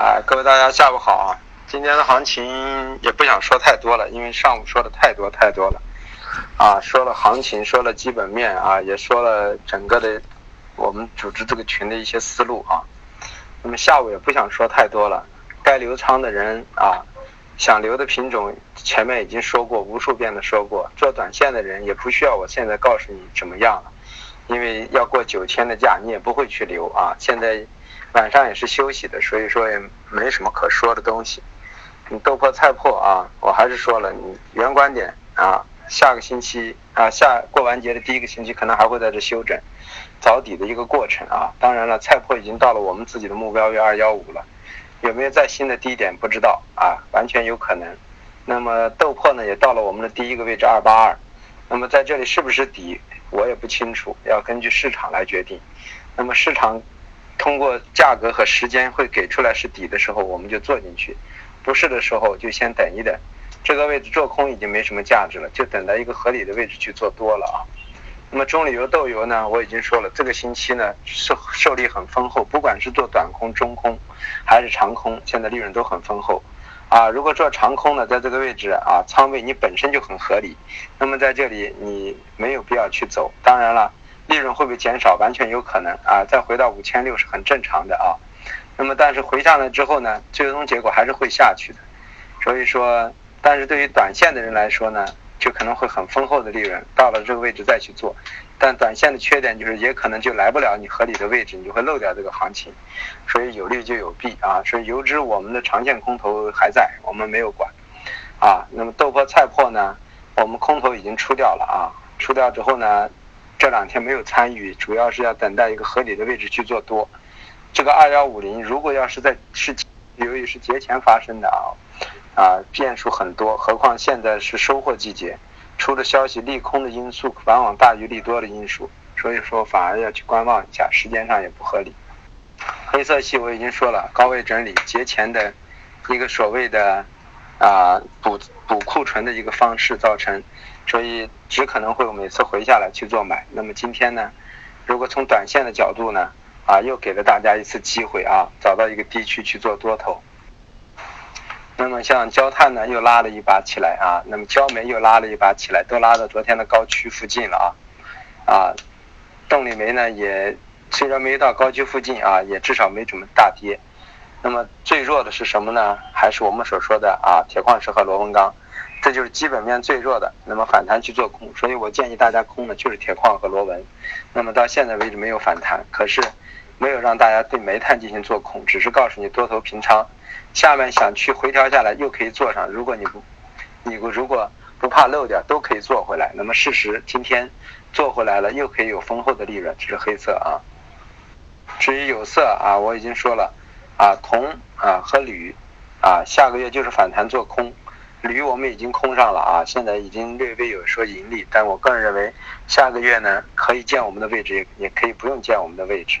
啊，各位大家下午好啊！今天的行情也不想说太多了，因为上午说的太多太多了，啊，说了行情，说了基本面啊，也说了整个的我们组织这个群的一些思路啊。那么下午也不想说太多了，该留仓的人啊，想留的品种前面已经说过无数遍的说过，做短线的人也不需要我现在告诉你怎么样了，因为要过九天的假，你也不会去留啊。现在。晚上也是休息的，所以说也没什么可说的东西。你豆粕菜粕啊，我还是说了，你原观点啊，下个星期啊，下过完节的第一个星期可能还会在这休整，找底的一个过程啊。当然了，菜粕已经到了我们自己的目标约二幺五了，有没有再新的低点不知道啊，完全有可能。那么豆粕呢，也到了我们的第一个位置二八二，那么在这里是不是底，我也不清楚，要根据市场来决定。那么市场。通过价格和时间会给出来是底的时候，我们就做进去；不是的时候就先等一等。这个位置做空已经没什么价值了，就等到一个合理的位置去做多了啊。那么中旅游豆油呢，我已经说了，这个星期呢受受力很丰厚，不管是做短空、中空还是长空，现在利润都很丰厚啊。如果做长空的，在这个位置啊，仓位你本身就很合理，那么在这里你没有必要去走。当然了。利润会不会减少？完全有可能啊！再回到五千六是很正常的啊。那么，但是回上来之后呢，最终结果还是会下去的。所以说，但是对于短线的人来说呢，就可能会很丰厚的利润，到了这个位置再去做。但短线的缺点就是，也可能就来不了你合理的位置，你就会漏掉这个行情。所以有利就有弊啊。所以油脂我们的长线空头还在，我们没有管啊。那么豆粕、菜粕呢，我们空头已经出掉了啊。出掉之后呢？这两天没有参与，主要是要等待一个合理的位置去做多。这个二幺五零，如果要是在是由于是节前发生的啊，啊变数很多，何况现在是收获季节，出的消息利空的因素往往大于利多的因素，所以说反而要去观望一下，时间上也不合理。黑色系我已经说了，高位整理，节前的一个所谓的啊补补库存的一个方式造成。所以只可能会每次回下来去做买。那么今天呢，如果从短线的角度呢，啊，又给了大家一次机会啊，找到一个低区去做多头。那么像焦炭呢，又拉了一把起来啊，那么焦煤又拉了一把起来，都拉到昨天的高区附近了啊，啊，动力煤呢也虽然没到高区附近啊，也至少没怎么大跌。那么最弱的是什么呢？还是我们所说的啊，铁矿石和螺纹钢。这就是基本面最弱的，那么反弹去做空，所以我建议大家空的就是铁矿和螺纹。那么到现在为止没有反弹，可是没有让大家对煤炭进行做空，只是告诉你多头平仓，下面想去回调下来又可以做上。如果你不，你如果不怕漏掉，都可以做回来。那么事实今天做回来了，又可以有丰厚的利润，这是黑色啊。至于有色啊，我已经说了啊，铜啊和铝啊，下个月就是反弹做空。铝我们已经空上了啊，现在已经略微有说盈利，但我个人认为下个月呢可以见我们的位置，也也可以不用见我们的位置。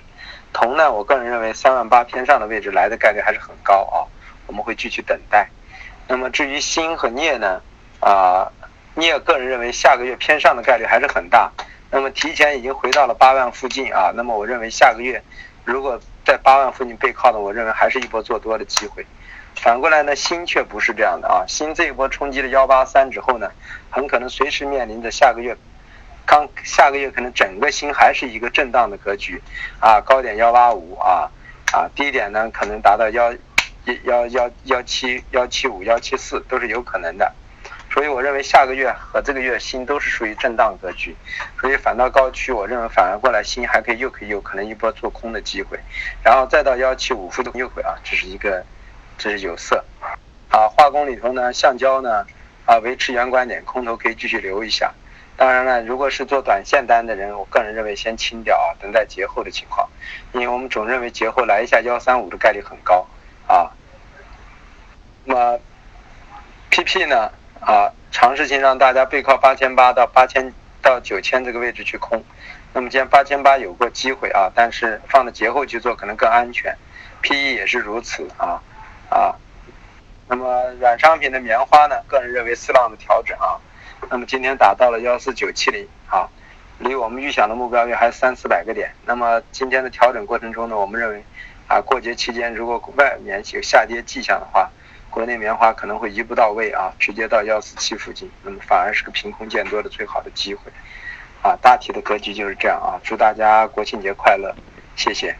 铜呢，我个人认为三万八偏上的位置来的概率还是很高啊，我们会继续等待。那么至于锌和镍呢，啊，镍个人认为下个月偏上的概率还是很大。那么提前已经回到了八万附近啊，那么我认为下个月如果在八万附近背靠的，我认为还是一波做多的机会。反过来呢，新却不是这样的啊！新这一波冲击了幺八三之后呢，很可能随时面临着下个月，刚下个月可能整个新还是一个震荡的格局，啊，高点幺八五啊，啊，低点呢可能达到幺幺幺幺七幺七五幺七四都是有可能的，所以我认为下个月和这个月锌都是属于震荡格局，所以反到高区，我认为反而过来锌还可以又可以有可能一波做空的机会，然后再到幺七五幅度又会啊，这是一个。这是有色，啊，化工里头呢，橡胶呢，啊，维持原观点，空头可以继续留一下。当然了，如果是做短线单的人，我个人认为先清掉啊，等待节后的情况，因为我们总认为节后来一下幺三五的概率很高啊。那么，PP 呢，啊，尝试性让大家背靠八千八到八千到九千这个位置去空。那么今天八千八有过机会啊，但是放到节后去做可能更安全，PE 也是如此啊。啊，那么软商品的棉花呢？个人认为四浪的调整啊。那么今天达到了幺四九七零啊，离我们预想的目标价还三四百个点。那么今天的调整过程中呢，我们认为，啊，过节期间如果外面有下跌迹象的话，国内棉花可能会一步到位啊，直接到幺四七附近，那么反而是个凭空见多的最好的机会。啊，大体的格局就是这样啊！祝大家国庆节快乐，谢谢。